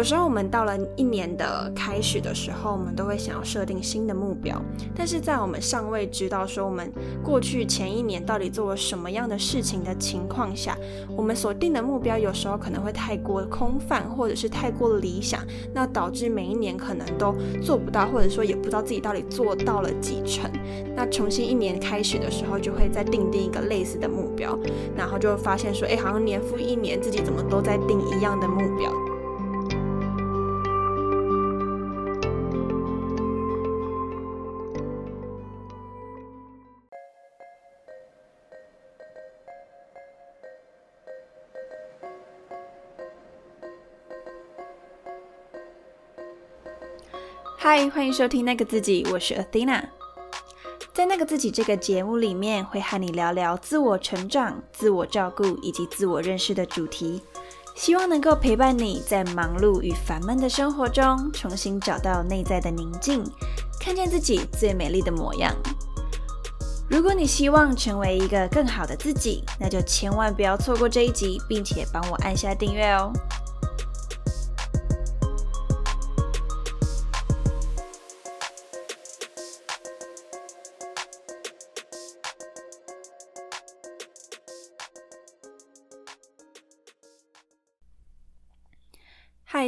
有时候我们到了一年的开始的时候，我们都会想要设定新的目标，但是在我们尚未知道说我们过去前一年到底做了什么样的事情的情况下，我们所定的目标有时候可能会太过空泛，或者是太过理想，那导致每一年可能都做不到，或者说也不知道自己到底做到了几成。那重新一年开始的时候，就会再定定一个类似的目标，然后就发现说，哎，好像年复一年自己怎么都在定一样的目标。嗨，欢迎收听那个自己，我是 Athena。在那个自己这个节目里面，会和你聊聊自我成长、自我照顾以及自我认识的主题，希望能够陪伴你在忙碌与烦闷的生活中，重新找到内在的宁静，看见自己最美丽的模样。如果你希望成为一个更好的自己，那就千万不要错过这一集，并且帮我按下订阅哦。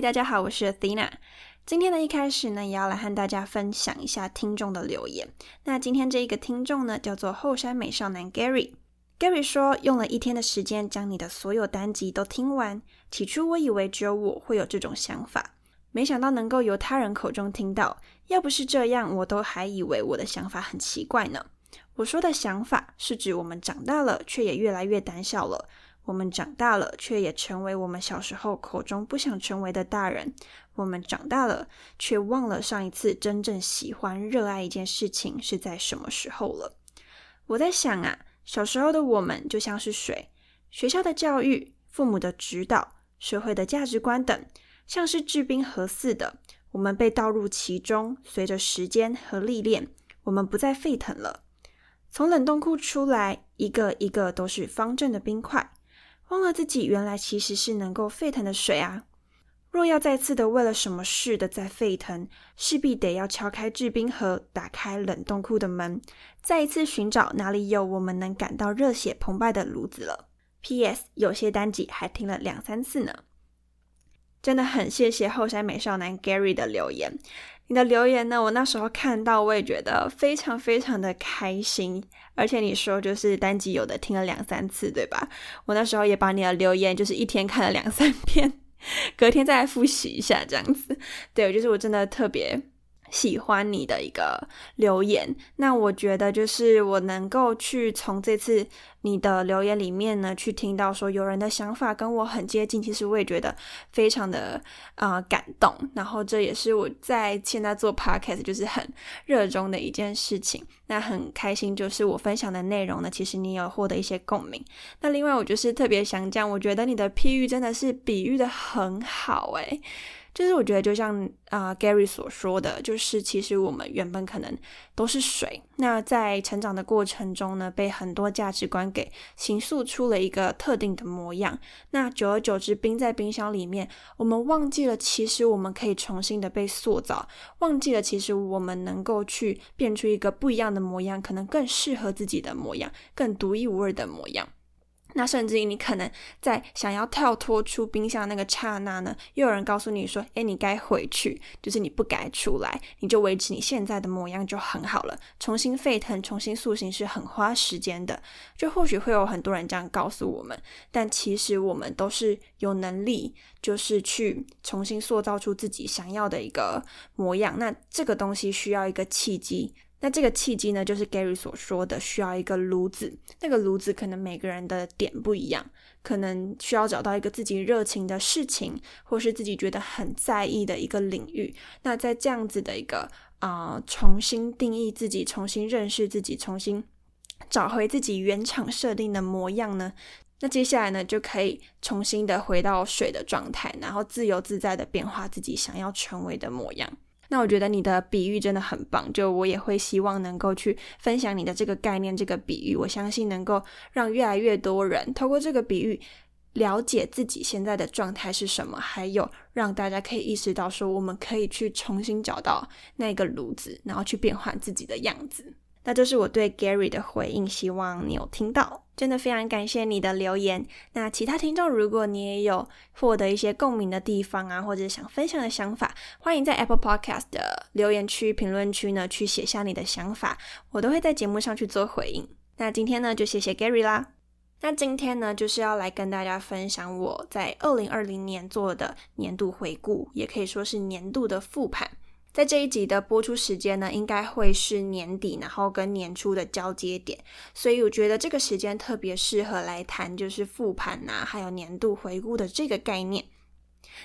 大家好，我是 Athena。今天的一开始呢，也要来和大家分享一下听众的留言。那今天这一个听众呢，叫做后山美少男 Gary。Gary 说，用了一天的时间将你的所有单集都听完。起初我以为只有我会有这种想法，没想到能够由他人口中听到。要不是这样，我都还以为我的想法很奇怪呢。我说的想法是指我们长大了，却也越来越胆小了。我们长大了，却也成为我们小时候口中不想成为的大人。我们长大了，却忘了上一次真正喜欢、热爱一件事情是在什么时候了。我在想啊，小时候的我们就像是水，学校的教育、父母的指导、社会的价值观等，像是制冰盒似的，我们被倒入其中。随着时间和历练，我们不再沸腾了。从冷冻库出来，一个一个都是方正的冰块。忘了自己原来其实是能够沸腾的水啊！若要再次的为了什么事的在沸腾，势必得要敲开制冰盒，打开冷冻库的门，再一次寻找哪里有我们能感到热血澎湃的炉子了。P.S. 有些单集还听了两三次呢。真的很谢谢后山美少男 Gary 的留言。你的留言呢？我那时候看到，我也觉得非常非常的开心。而且你说就是单集有的听了两三次，对吧？我那时候也把你的留言就是一天看了两三 遍，隔天再来复习一下这样子。对，就是我真的特别。喜欢你的一个留言，那我觉得就是我能够去从这次你的留言里面呢，去听到说有人的想法跟我很接近，其实我也觉得非常的啊感动。然后这也是我在现在做 podcast 就是很热衷的一件事情。那很开心，就是我分享的内容呢，其实你有获得一些共鸣。那另外我就是特别想讲，我觉得你的譬喻真的是比喻的很好诶。就是我觉得，就像啊 Gary 所说的，就是其实我们原本可能都是水，那在成长的过程中呢，被很多价值观给形塑出了一个特定的模样。那久而久之，冰在冰箱里面，我们忘记了，其实我们可以重新的被塑造，忘记了其实我们能够去变出一个不一样的模样，可能更适合自己的模样，更独一无二的模样。那甚至于你可能在想要跳脱出冰箱那个刹那呢，又有人告诉你说：“哎，你该回去，就是你不该出来，你就维持你现在的模样就很好了。重新沸腾、重新塑形是很花时间的。就或许会有很多人这样告诉我们，但其实我们都是有能力，就是去重新塑造出自己想要的一个模样。那这个东西需要一个契机。”那这个契机呢，就是 Gary 所说的，需要一个炉子。那个炉子可能每个人的点不一样，可能需要找到一个自己热情的事情，或是自己觉得很在意的一个领域。那在这样子的一个啊，重新定义自己，重新认识自己，重新找回自己原厂设定的模样呢？那接下来呢，就可以重新的回到水的状态，然后自由自在的变化自己想要成为的模样。那我觉得你的比喻真的很棒，就我也会希望能够去分享你的这个概念、这个比喻，我相信能够让越来越多人透过这个比喻了解自己现在的状态是什么，还有让大家可以意识到说，我们可以去重新找到那个炉子，然后去变换自己的样子。那这是我对 Gary 的回应，希望你有听到。真的非常感谢你的留言。那其他听众，如果你也有获得一些共鸣的地方啊，或者想分享的想法，欢迎在 Apple Podcast 的留言区、评论区呢去写下你的想法，我都会在节目上去做回应。那今天呢，就谢谢 Gary 啦。那今天呢，就是要来跟大家分享我在二零二零年做的年度回顾，也可以说是年度的复盘。在这一集的播出时间呢，应该会是年底，然后跟年初的交接点，所以我觉得这个时间特别适合来谈，就是复盘呐，还有年度回顾的这个概念。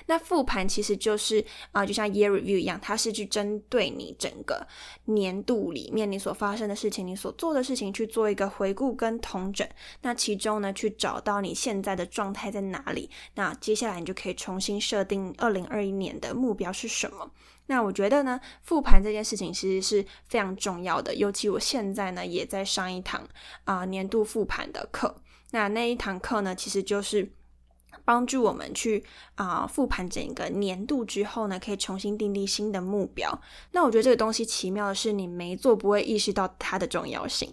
那复盘其实就是啊，就像 year review 一样，它是去针对你整个年度里面你所发生的事情，你所做的事情去做一个回顾跟统整。那其中呢，去找到你现在的状态在哪里。那接下来你就可以重新设定二零二一年的目标是什么。那我觉得呢，复盘这件事情其实是非常重要的，尤其我现在呢也在上一堂啊年度复盘的课。那那一堂课呢，其实就是帮助我们去啊复盘整个年度之后呢，可以重新订立新的目标。那我觉得这个东西奇妙的是，你没做不会意识到它的重要性。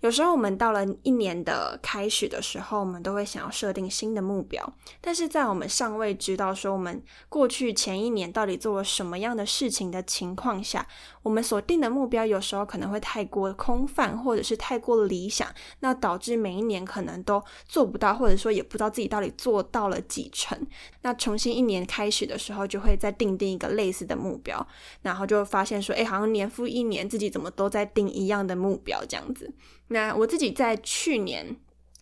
有时候我们到了一年的开始的时候，我们都会想要设定新的目标，但是在我们尚未知道说我们过去前一年到底做了什么样的事情的情况下，我们所定的目标有时候可能会太过空泛，或者是太过理想，那导致每一年可能都做不到，或者说也不知道自己到底做到了几成。那重新一年开始的时候，就会再定定一个类似的目标，然后就发现说，哎，好像年复一年自己怎么都在定一样的目标这样子。那我自己在去年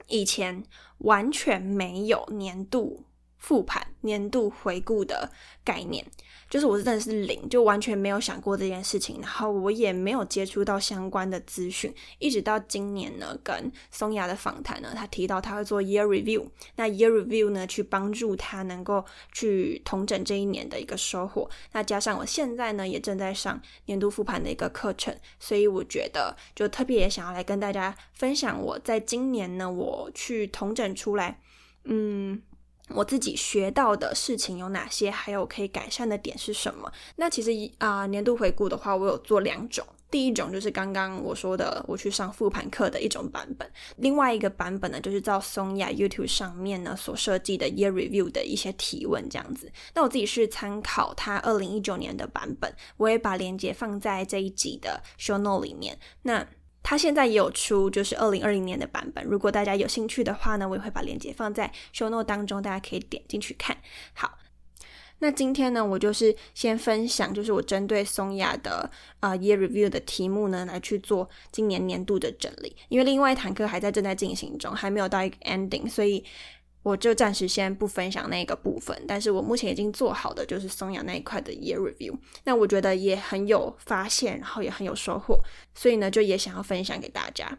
以前完全没有年度复盘、年度回顾的概念。就是我真的是零，就完全没有想过这件事情，然后我也没有接触到相关的资讯，一直到今年呢，跟松雅的访谈呢，他提到他会做 year review，那 year review 呢，去帮助他能够去统整这一年的一个收获，那加上我现在呢，也正在上年度复盘的一个课程，所以我觉得就特别也想要来跟大家分享，我在今年呢，我去统整出来，嗯。我自己学到的事情有哪些？还有可以改善的点是什么？那其实啊，年度回顾的话，我有做两种。第一种就是刚刚我说的，我去上复盘课的一种版本；另外一个版本呢，就是照松雅 YouTube 上面呢所设计的 Year Review 的一些提问这样子。那我自己是参考他二零一九年的版本，我也把链接放在这一集的 Show Note 里面。那它现在也有出，就是二零二零年的版本。如果大家有兴趣的话呢，我也会把链接放在 show note 当中，大家可以点进去看。好，那今天呢，我就是先分享，就是我针对松雅的啊 year review 的题目呢，来去做今年年度的整理。因为另外一堂课还在正在进行中，还没有到一个 ending，所以。我就暂时先不分享那个部分，但是我目前已经做好的就是松阳那一块的 year review，那我觉得也很有发现，然后也很有收获，所以呢就也想要分享给大家。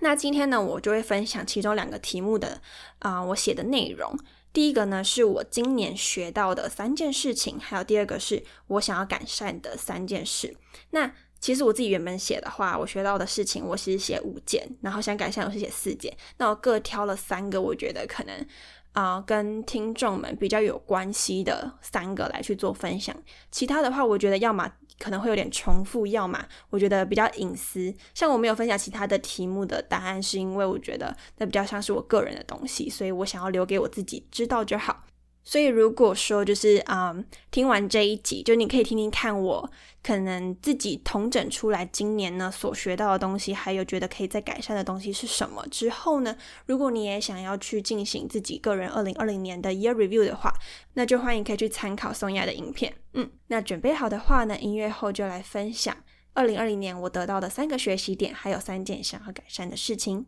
那今天呢我就会分享其中两个题目的啊我写的内容，第一个呢是我今年学到的三件事情，还有第二个是我想要改善的三件事。那其实我自己原本写的话，我学到的事情，我其实写五件，然后想改善我是写四件，那我各挑了三个，我觉得可能啊跟听众们比较有关系的三个来去做分享。其他的话，我觉得要么可能会有点重复，要么我觉得比较隐私。像我没有分享其他的题目的答案，是因为我觉得那比较像是我个人的东西，所以我想要留给我自己知道就好。所以，如果说就是啊，听完这一集，就你可以听听看我可能自己统整出来今年呢所学到的东西，还有觉得可以再改善的东西是什么。之后呢，如果你也想要去进行自己个人二零二零年的 year review 的话，那就欢迎可以去参考松雅的影片。嗯，那准备好的话呢，音乐后就来分享二零二零年我得到的三个学习点，还有三件想要改善的事情。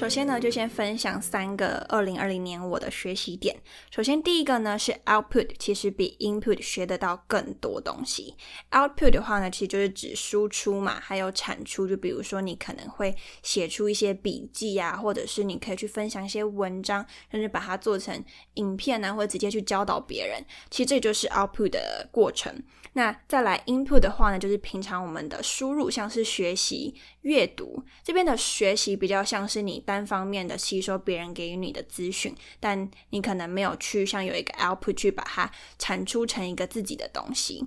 首先呢，就先分享三个二零二零年我的学习点。首先，第一个呢是 output，其实比 input 学得到更多东西。output 的话呢，其实就是指输出嘛，还有产出。就比如说，你可能会写出一些笔记啊，或者是你可以去分享一些文章，甚至把它做成影片啊，或者直接去教导别人。其实这就是 output 的过程。那再来 input 的话呢，就是平常我们的输入，像是学习、阅读这边的学习，比较像是你单方面的吸收别人给予你的资讯，但你可能没有去像有一个 output 去把它产出成一个自己的东西。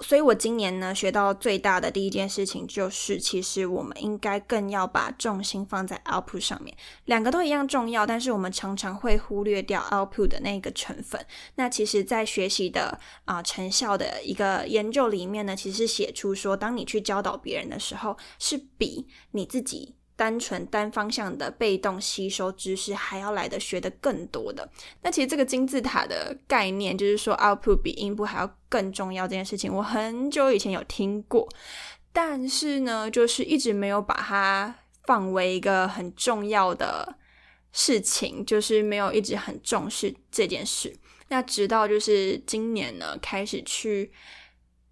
所以我今年呢学到最大的第一件事情就是，其实我们应该更要把重心放在 output 上面。两个都一样重要，但是我们常常会忽略掉 output 的那个成分。那其实，在学习的啊成效的一个研究里面呢，其实写出说，当你去教导别人的时候，是比你自己。单纯单方向的被动吸收知识，还要来的学的更多的。那其实这个金字塔的概念，就是说 output 比 input 还要更重要这件事情，我很久以前有听过，但是呢，就是一直没有把它放为一个很重要的事情，就是没有一直很重视这件事。那直到就是今年呢，开始去。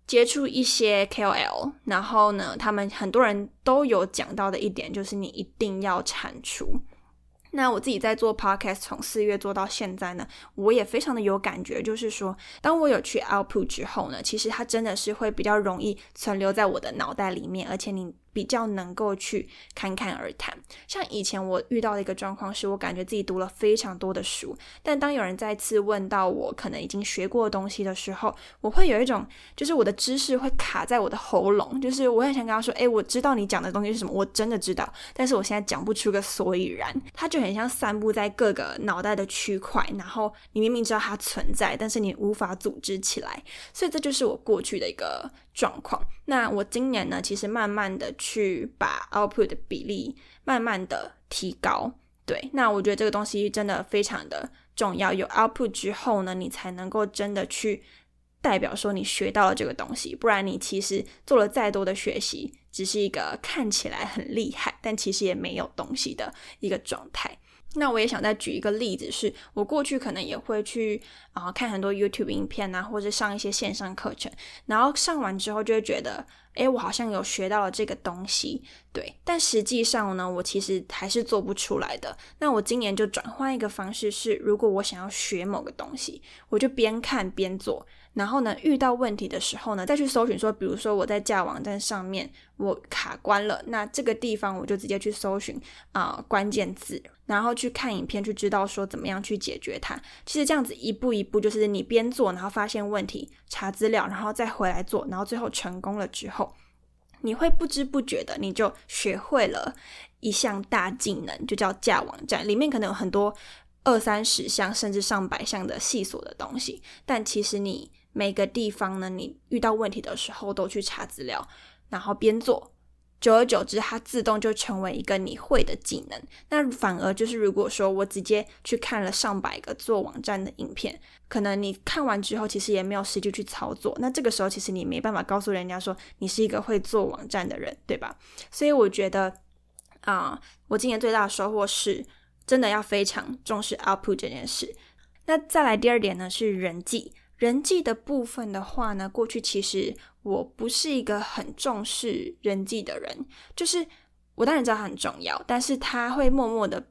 接触一些 KOL，然后呢，他们很多人都有讲到的一点就是你一定要产出。那我自己在做 podcast，从四月做到现在呢，我也非常的有感觉，就是说，当我有去 output 之后呢，其实它真的是会比较容易存留在我的脑袋里面，而且你。比较能够去侃侃而谈。像以前我遇到的一个状况是，我感觉自己读了非常多的书，但当有人再次问到我可能已经学过的东西的时候，我会有一种就是我的知识会卡在我的喉咙，就是我很想跟他说：“哎，我知道你讲的东西是什么，我真的知道，但是我现在讲不出个所以然。”它就很像散布在各个脑袋的区块，然后你明明知道它存在，但是你无法组织起来。所以这就是我过去的一个。状况。那我今年呢，其实慢慢的去把 output 的比例慢慢的提高。对，那我觉得这个东西真的非常的重要。有 output 之后呢，你才能够真的去代表说你学到了这个东西。不然你其实做了再多的学习，只是一个看起来很厉害，但其实也没有东西的一个状态。那我也想再举一个例子，是我过去可能也会去啊看很多 YouTube 影片啊，或者上一些线上课程，然后上完之后就会觉得，哎，我好像有学到了这个东西，对，但实际上呢，我其实还是做不出来的。那我今年就转换一个方式，是如果我想要学某个东西，我就边看边做。然后呢，遇到问题的时候呢，再去搜寻说，比如说我在架网站上面我卡关了，那这个地方我就直接去搜寻啊关键字，然后去看影片，去知道说怎么样去解决它。其实这样子一步一步，就是你边做，然后发现问题，查资料，然后再回来做，然后最后成功了之后，你会不知不觉的你就学会了一项大技能，就叫架网站，里面可能有很多二三十项甚至上百项的细琐的东西，但其实你。每个地方呢，你遇到问题的时候都去查资料，然后边做，久而久之，它自动就成为一个你会的技能。那反而就是，如果说我直接去看了上百个做网站的影片，可能你看完之后，其实也没有实际去操作。那这个时候，其实你没办法告诉人家说你是一个会做网站的人，对吧？所以我觉得啊，我今年最大的收获是，真的要非常重视 output 这件事。那再来第二点呢，是人际。人际的部分的话呢，过去其实我不是一个很重视人际的人，就是我当然知道它很重要，但是他会默默的，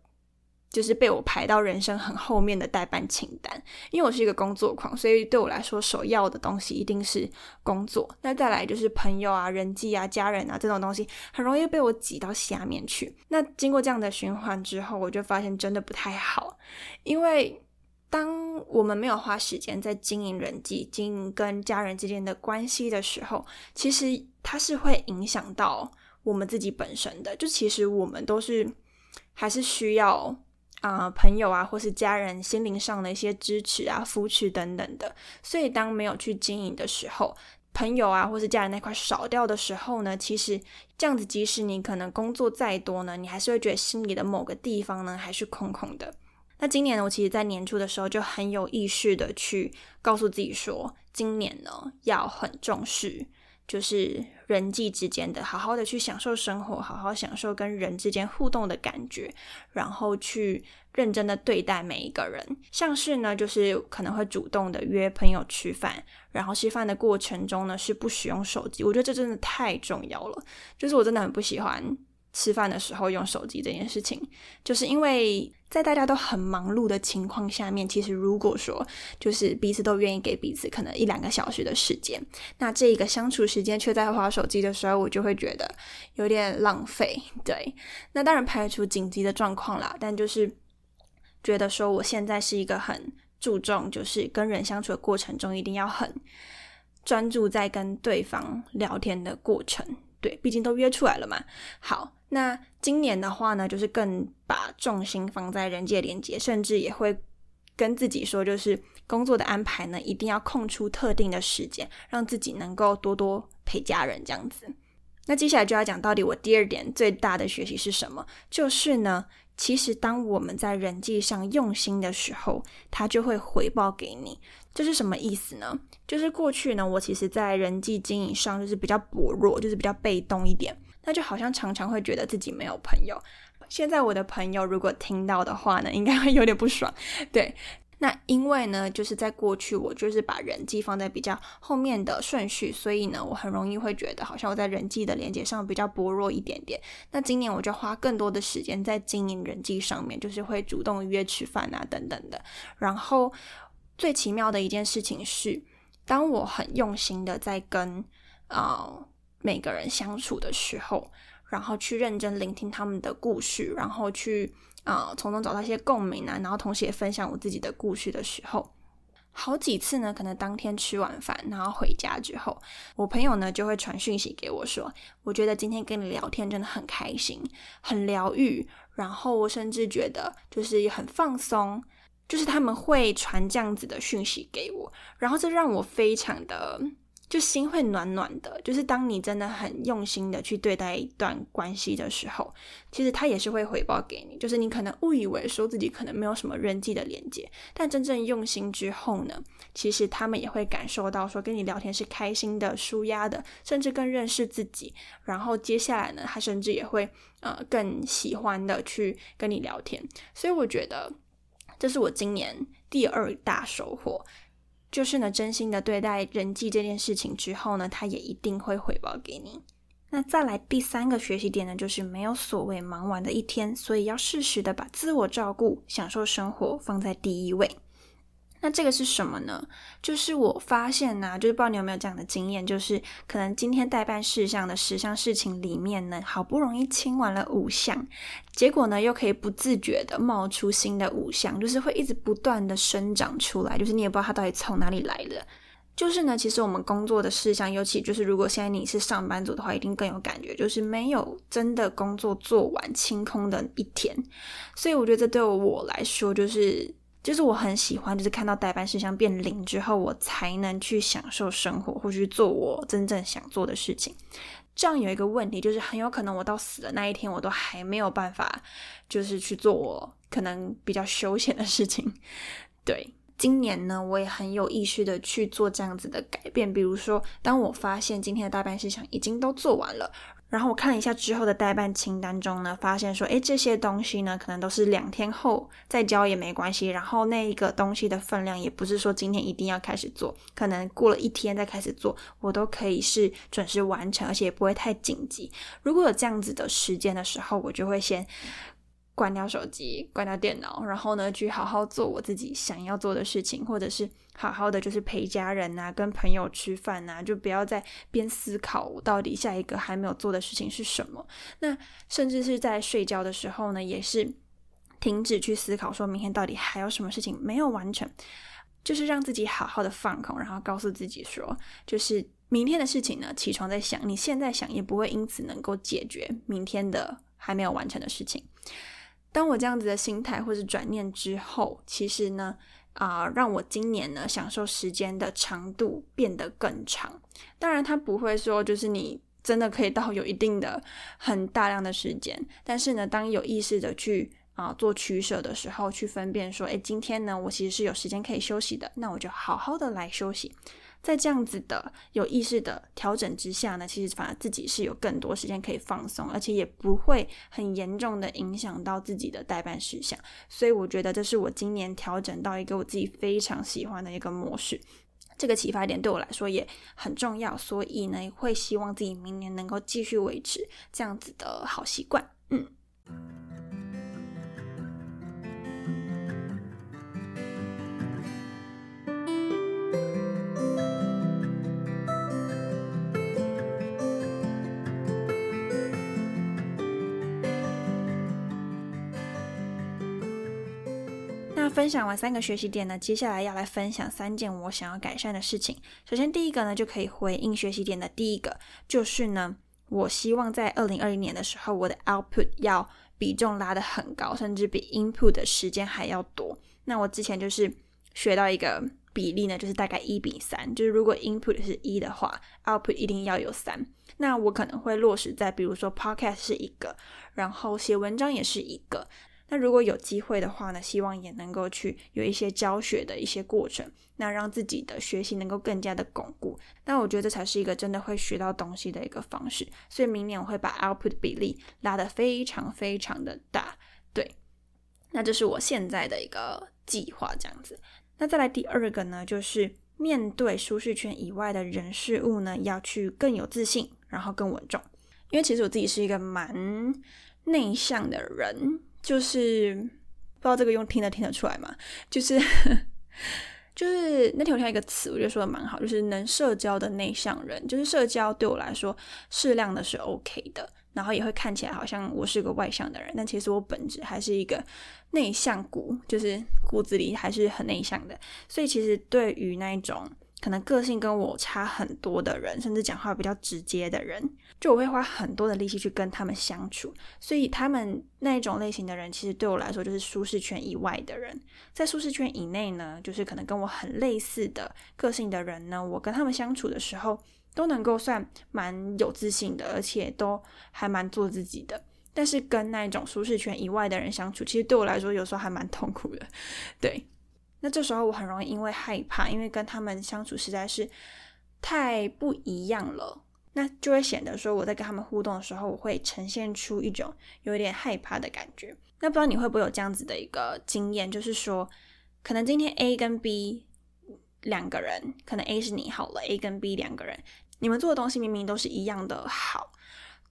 就是被我排到人生很后面的代办清单。因为我是一个工作狂，所以对我来说，首要的东西一定是工作。那再来就是朋友啊、人际啊、家人啊这种东西，很容易被我挤到下面去。那经过这样的循环之后，我就发现真的不太好，因为。当我们没有花时间在经营人际、经营跟家人之间的关系的时候，其实它是会影响到我们自己本身的。就其实我们都是还是需要啊朋友啊，或是家人心灵上的一些支持啊、扶持等等的。所以当没有去经营的时候，朋友啊或是家人那块少掉的时候呢，其实这样子，即使你可能工作再多呢，你还是会觉得心里的某个地方呢还是空空的。那今年呢，我其实在年初的时候就很有意识的去告诉自己说，今年呢要很重视就是人际之间的，好好的去享受生活，好好享受跟人之间互动的感觉，然后去认真的对待每一个人。像是呢，就是可能会主动的约朋友吃饭，然后吃饭的过程中呢是不使用手机。我觉得这真的太重要了，就是我真的很不喜欢。吃饭的时候用手机这件事情，就是因为在大家都很忙碌的情况下面，其实如果说就是彼此都愿意给彼此可能一两个小时的时间，那这一个相处时间却在划手机的时候，我就会觉得有点浪费。对，那当然排除紧急的状况啦，但就是觉得说我现在是一个很注重，就是跟人相处的过程中，一定要很专注在跟对方聊天的过程。对，毕竟都约出来了嘛。好。那今年的话呢，就是更把重心放在人际连接，甚至也会跟自己说，就是工作的安排呢，一定要空出特定的时间，让自己能够多多陪家人这样子。那接下来就要讲到底，我第二点最大的学习是什么？就是呢，其实当我们在人际上用心的时候，他就会回报给你。这是什么意思呢？就是过去呢，我其实在人际经营上就是比较薄弱，就是比较被动一点。那就好像常常会觉得自己没有朋友。现在我的朋友如果听到的话呢，应该会有点不爽。对，那因为呢，就是在过去我就是把人际放在比较后面的顺序，所以呢，我很容易会觉得好像我在人际的连接上比较薄弱一点点。那今年我就花更多的时间在经营人际上面，就是会主动约吃饭啊等等的。然后最奇妙的一件事情是，当我很用心的在跟啊。每个人相处的时候，然后去认真聆听他们的故事，然后去啊从中找到一些共鸣啊，然后同时也分享我自己的故事的时候，好几次呢，可能当天吃完饭，然后回家之后，我朋友呢就会传讯息给我说，我觉得今天跟你聊天真的很开心，很疗愈，然后我甚至觉得就是很放松，就是他们会传这样子的讯息给我，然后这让我非常的。就心会暖暖的，就是当你真的很用心的去对待一段关系的时候，其实他也是会回报给你。就是你可能误以为说自己可能没有什么人际的连接，但真正用心之后呢，其实他们也会感受到说跟你聊天是开心的、舒压的，甚至更认识自己。然后接下来呢，他甚至也会呃更喜欢的去跟你聊天。所以我觉得这是我今年第二大收获。就是呢，真心的对待人际这件事情之后呢，他也一定会回报给你。那再来第三个学习点呢，就是没有所谓忙完的一天，所以要适时的把自我照顾、享受生活放在第一位。那这个是什么呢？就是我发现呢，就是不知道你有没有这样的经验，就是可能今天代办事项的十项事情里面呢，好不容易清完了五项，结果呢又可以不自觉的冒出新的五项，就是会一直不断的生长出来，就是你也不知道它到底从哪里来的。就是呢，其实我们工作的事项，尤其就是如果现在你是上班族的话，一定更有感觉，就是没有真的工作做完清空的一天。所以我觉得这对我来说，就是。就是我很喜欢，就是看到代办事项变零之后，我才能去享受生活，或去做我真正想做的事情。这样有一个问题，就是很有可能我到死的那一天，我都还没有办法，就是去做我可能比较休闲的事情。对，今年呢，我也很有意识的去做这样子的改变。比如说，当我发现今天的代办事项已经都做完了。然后我看了一下之后的代办清单中呢，发现说，诶，这些东西呢，可能都是两天后再交也没关系。然后那一个东西的分量也不是说今天一定要开始做，可能过了一天再开始做，我都可以是准时完成，而且也不会太紧急。如果有这样子的时间的时候，我就会先。关掉手机，关掉电脑，然后呢，去好好做我自己想要做的事情，或者是好好的就是陪家人啊，跟朋友吃饭啊，就不要再边思考我到底下一个还没有做的事情是什么。那甚至是在睡觉的时候呢，也是停止去思考，说明天到底还有什么事情没有完成，就是让自己好好的放空，然后告诉自己说，就是明天的事情呢，起床再想，你现在想也不会因此能够解决明天的还没有完成的事情。当我这样子的心态或者转念之后，其实呢，啊，让我今年呢享受时间的长度变得更长。当然，它不会说就是你真的可以到有一定的很大量的时间，但是呢，当有意识的去啊做取舍的时候，去分辨说，诶，今天呢，我其实是有时间可以休息的，那我就好好的来休息。在这样子的有意识的调整之下呢，其实反而自己是有更多时间可以放松，而且也不会很严重的影响到自己的代办事项。所以我觉得这是我今年调整到一个我自己非常喜欢的一个模式。这个启发点对我来说也很重要，所以呢，会希望自己明年能够继续维持这样子的好习惯。嗯。分享完三个学习点呢，接下来要来分享三件我想要改善的事情。首先，第一个呢，就可以回应学习点的第一个，就是呢，我希望在二零二零年的时候，我的 output 要比重拉得很高，甚至比 input 的时间还要多。那我之前就是学到一个比例呢，就是大概一比三，就是如果 input 是一的话，output 一定要有三。那我可能会落实在，比如说 podcast 是一个，然后写文章也是一个。那如果有机会的话呢，希望也能够去有一些教学的一些过程，那让自己的学习能够更加的巩固。那我觉得这才是一个真的会学到东西的一个方式。所以明年我会把 output 比例拉得非常非常的大。对，那这是我现在的一个计划，这样子。那再来第二个呢，就是面对舒适圈以外的人事物呢，要去更有自信，然后更稳重。因为其实我自己是一个蛮内向的人。就是不知道这个用听得听得出来吗？就是就是那天我听到一个词，我觉得说的蛮好，就是能社交的内向人。就是社交对我来说适量的是 OK 的，然后也会看起来好像我是个外向的人，但其实我本质还是一个内向骨，就是骨子里还是很内向的。所以其实对于那一种。可能个性跟我差很多的人，甚至讲话比较直接的人，就我会花很多的力气去跟他们相处。所以他们那一种类型的人，其实对我来说就是舒适圈以外的人。在舒适圈以内呢，就是可能跟我很类似的个性的人呢，我跟他们相处的时候，都能够算蛮有自信的，而且都还蛮做自己的。但是跟那一种舒适圈以外的人相处，其实对我来说有时候还蛮痛苦的，对。那这时候我很容易因为害怕，因为跟他们相处实在是太不一样了，那就会显得说我在跟他们互动的时候，我会呈现出一种有点害怕的感觉。那不知道你会不会有这样子的一个经验，就是说，可能今天 A 跟 B 两个人，可能 A 是你好了，A 跟 B 两个人，你们做的东西明明都是一样的好，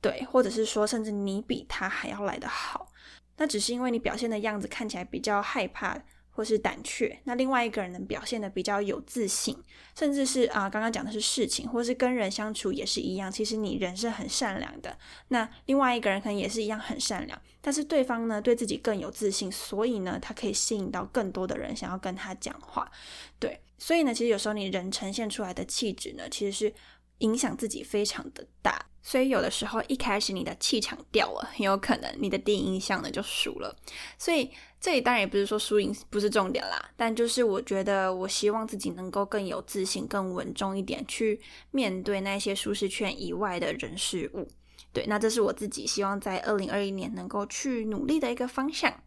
对，或者是说，甚至你比他还要来的好，那只是因为你表现的样子看起来比较害怕。或是胆怯，那另外一个人能表现的比较有自信，甚至是啊，刚刚讲的是事情，或是跟人相处也是一样。其实你人是很善良的，那另外一个人可能也是一样很善良，但是对方呢对自己更有自信，所以呢他可以吸引到更多的人想要跟他讲话。对，所以呢，其实有时候你人呈现出来的气质呢，其实是影响自己非常的大。所以有的时候一开始你的气场掉了，很有可能你的第一印象呢就输了。所以。这里当然也不是说输赢不是重点啦，但就是我觉得我希望自己能够更有自信、更稳重一点，去面对那些舒适圈以外的人事物。对，那这是我自己希望在二零二一年能够去努力的一个方向。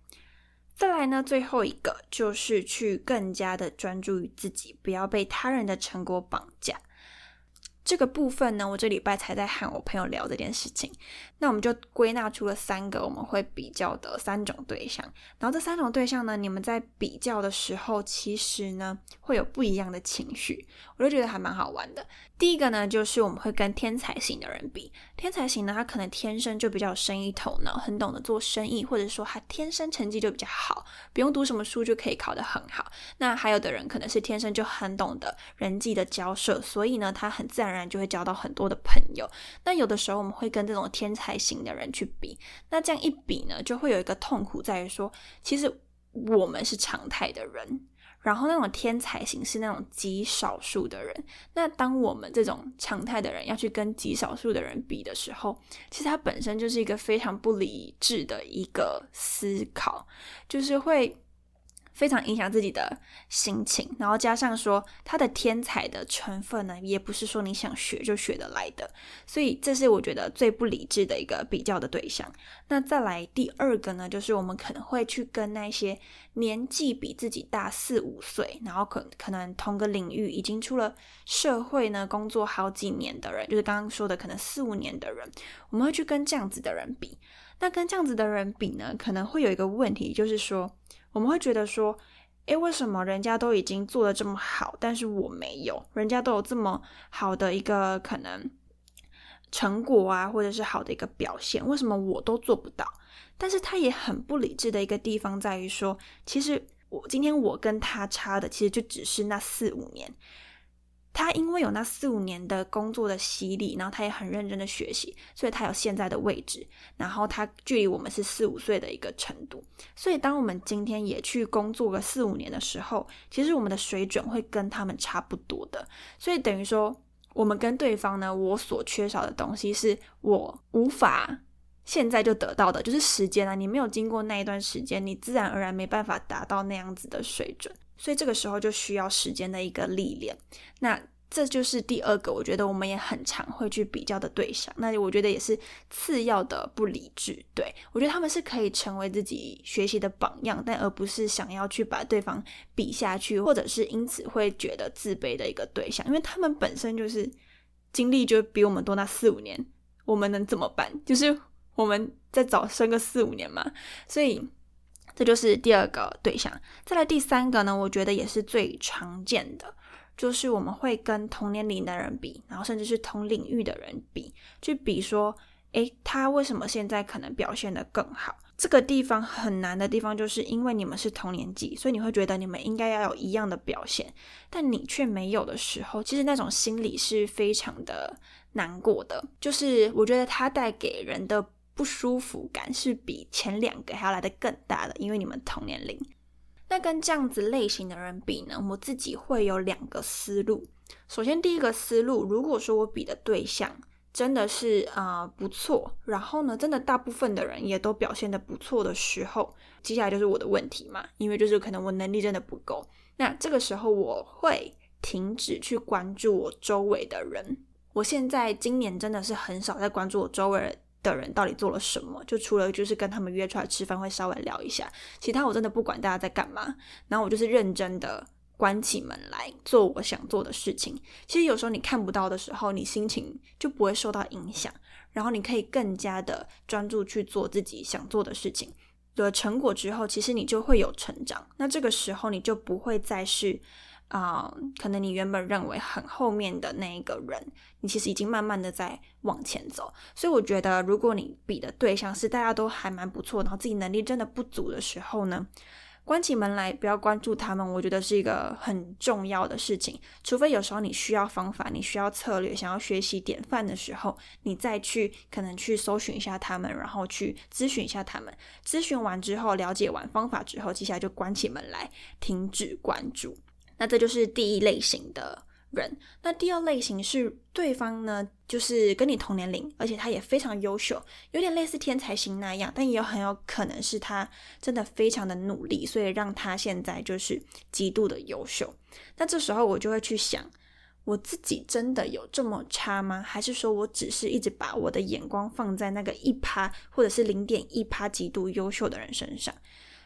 再来呢，最后一个就是去更加的专注于自己，不要被他人的成果绑架。这个部分呢，我这礼拜才在和我朋友聊这件事情。那我们就归纳出了三个我们会比较的三种对象。然后这三种对象呢，你们在比较的时候，其实呢会有不一样的情绪，我就觉得还蛮好玩的。第一个呢，就是我们会跟天才型的人比。天才型呢，他可能天生就比较有生意头脑，很懂得做生意，或者说他天生成绩就比较好，不用读什么书就可以考得很好。那还有的人可能是天生就很懂得人际的交涉，所以呢，他很自然而然就会交到很多的朋友。那有的时候我们会跟这种天才型的人去比，那这样一比呢，就会有一个痛苦在于说，其实我们是常态的人。然后那种天才型是那种极少数的人，那当我们这种常态的人要去跟极少数的人比的时候，其实它本身就是一个非常不理智的一个思考，就是会非常影响自己的心情。然后加上说，他的天才的成分呢，也不是说你想学就学得来的。所以这是我觉得最不理智的一个比较的对象。那再来第二个呢，就是我们可能会去跟那些年纪比自己大四五岁，然后可可能同个领域已经出了社会呢，工作好几年的人，就是刚刚说的可能四五年的人，我们会去跟这样子的人比。那跟这样子的人比呢，可能会有一个问题，就是说，我们会觉得说，诶，为什么人家都已经做的这么好，但是我没有？人家都有这么好的一个可能成果啊，或者是好的一个表现，为什么我都做不到？但是他也很不理智的一个地方在于说，其实我今天我跟他差的，其实就只是那四五年。他因为有那四五年的工作的洗礼，然后他也很认真的学习，所以他有现在的位置。然后他距离我们是四五岁的一个程度，所以当我们今天也去工作个四五年的时候，其实我们的水准会跟他们差不多的。所以等于说，我们跟对方呢，我所缺少的东西是我无法现在就得到的，就是时间啊。你没有经过那一段时间，你自然而然没办法达到那样子的水准。所以这个时候就需要时间的一个历练，那这就是第二个，我觉得我们也很常会去比较的对象。那我觉得也是次要的不理智。对我觉得他们是可以成为自己学习的榜样，但而不是想要去把对方比下去，或者是因此会觉得自卑的一个对象，因为他们本身就是经历就比我们多那四五年，我们能怎么办？就是我们再早生个四五年嘛，所以。这就是第二个对象，再来第三个呢？我觉得也是最常见的，就是我们会跟同年龄的人比，然后甚至是同领域的人比，去比说，诶，他为什么现在可能表现得更好？这个地方很难的地方，就是因为你们是同年纪，所以你会觉得你们应该要有一样的表现，但你却没有的时候，其实那种心理是非常的难过的。就是我觉得它带给人的。不舒服感是比前两个还要来的更大的，因为你们同年龄。那跟这样子类型的人比呢？我自己会有两个思路。首先，第一个思路，如果说我比的对象真的是啊不错，然后呢，真的大部分的人也都表现的不错的时候，接下来就是我的问题嘛，因为就是可能我能力真的不够。那这个时候我会停止去关注我周围的人。我现在今年真的是很少在关注我周围人。的人到底做了什么？就除了就是跟他们约出来吃饭会稍微聊一下，其他我真的不管大家在干嘛。然后我就是认真的关起门来做我想做的事情。其实有时候你看不到的时候，你心情就不会受到影响，然后你可以更加的专注去做自己想做的事情。有了成果之后，其实你就会有成长。那这个时候你就不会再是。啊，可能你原本认为很后面的那一个人，你其实已经慢慢的在往前走。所以我觉得，如果你比的对象是大家都还蛮不错，然后自己能力真的不足的时候呢，关起门来不要关注他们，我觉得是一个很重要的事情。除非有时候你需要方法，你需要策略，想要学习典范的时候，你再去可能去搜寻一下他们，然后去咨询一下他们。咨询完之后，了解完方法之后，接下来就关起门来，停止关注。那这就是第一类型的人。那第二类型是对方呢，就是跟你同年龄，而且他也非常优秀，有点类似天才型那样，但也有很有可能是他真的非常的努力，所以让他现在就是极度的优秀。那这时候我就会去想，我自己真的有这么差吗？还是说我只是一直把我的眼光放在那个一趴或者是零点一趴极度优秀的人身上？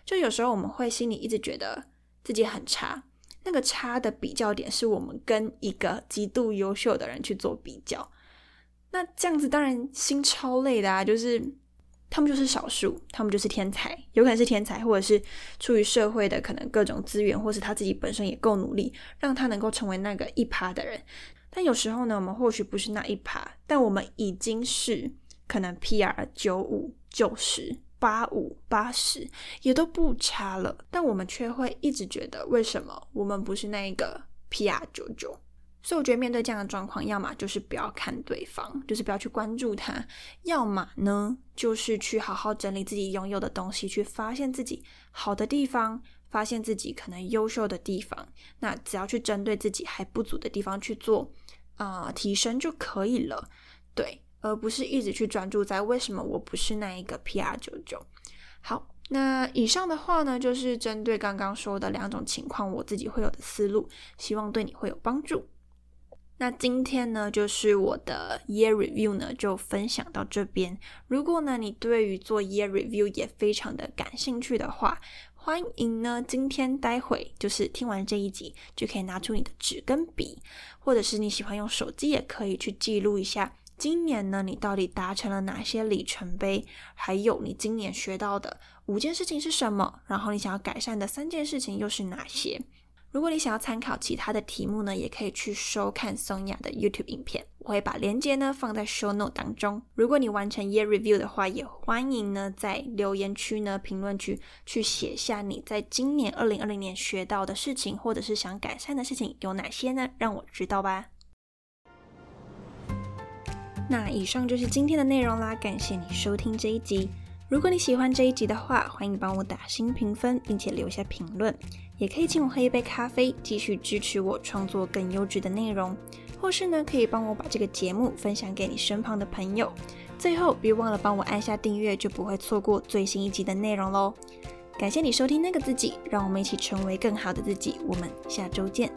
就有时候我们会心里一直觉得自己很差。那个差的比较点是我们跟一个极度优秀的人去做比较，那这样子当然心超累的啊！就是他们就是少数，他们就是天才，有可能是天才，或者是出于社会的可能各种资源，或是他自己本身也够努力，让他能够成为那个一趴的人。但有时候呢，我们或许不是那一趴，但我们已经是可能 PR 九五九十。八五八十也都不差了，但我们却会一直觉得，为什么我们不是那一个 PR 九九？所以我觉得面对这样的状况，要么就是不要看对方，就是不要去关注他；要么呢，就是去好好整理自己拥有的东西，去发现自己好的地方，发现自己可能优秀的地方。那只要去针对自己还不足的地方去做啊提升就可以了。对。而不是一直去专注在为什么我不是那一个 PR 九九。好，那以上的话呢，就是针对刚刚说的两种情况，我自己会有的思路，希望对你会有帮助。那今天呢，就是我的 year review 呢，就分享到这边。如果呢，你对于做 year review 也非常的感兴趣的话，欢迎呢，今天待会就是听完这一集，就可以拿出你的纸跟笔，或者是你喜欢用手机也可以去记录一下，今年呢，你到底达成了哪些里程碑，还有你今年学到的五件事情是什么，然后你想要改善的三件事情又是哪些。如果你想要参考其他的题目呢，也可以去收看松雅的 YouTube 影片，我会把链接呢放在 Show Note 当中。如果你完成 Year Review 的话，也欢迎呢在留言区呢评论区去写下你在今年二零二零年学到的事情，或者是想改善的事情有哪些呢？让我知道吧。那以上就是今天的内容啦，感谢你收听这一集。如果你喜欢这一集的话，欢迎帮我打新评分，并且留下评论。也可以请我喝一杯咖啡，继续支持我创作更优质的内容，或是呢，可以帮我把这个节目分享给你身旁的朋友。最后，别忘了帮我按下订阅，就不会错过最新一集的内容喽。感谢你收听那个自己，让我们一起成为更好的自己。我们下周见。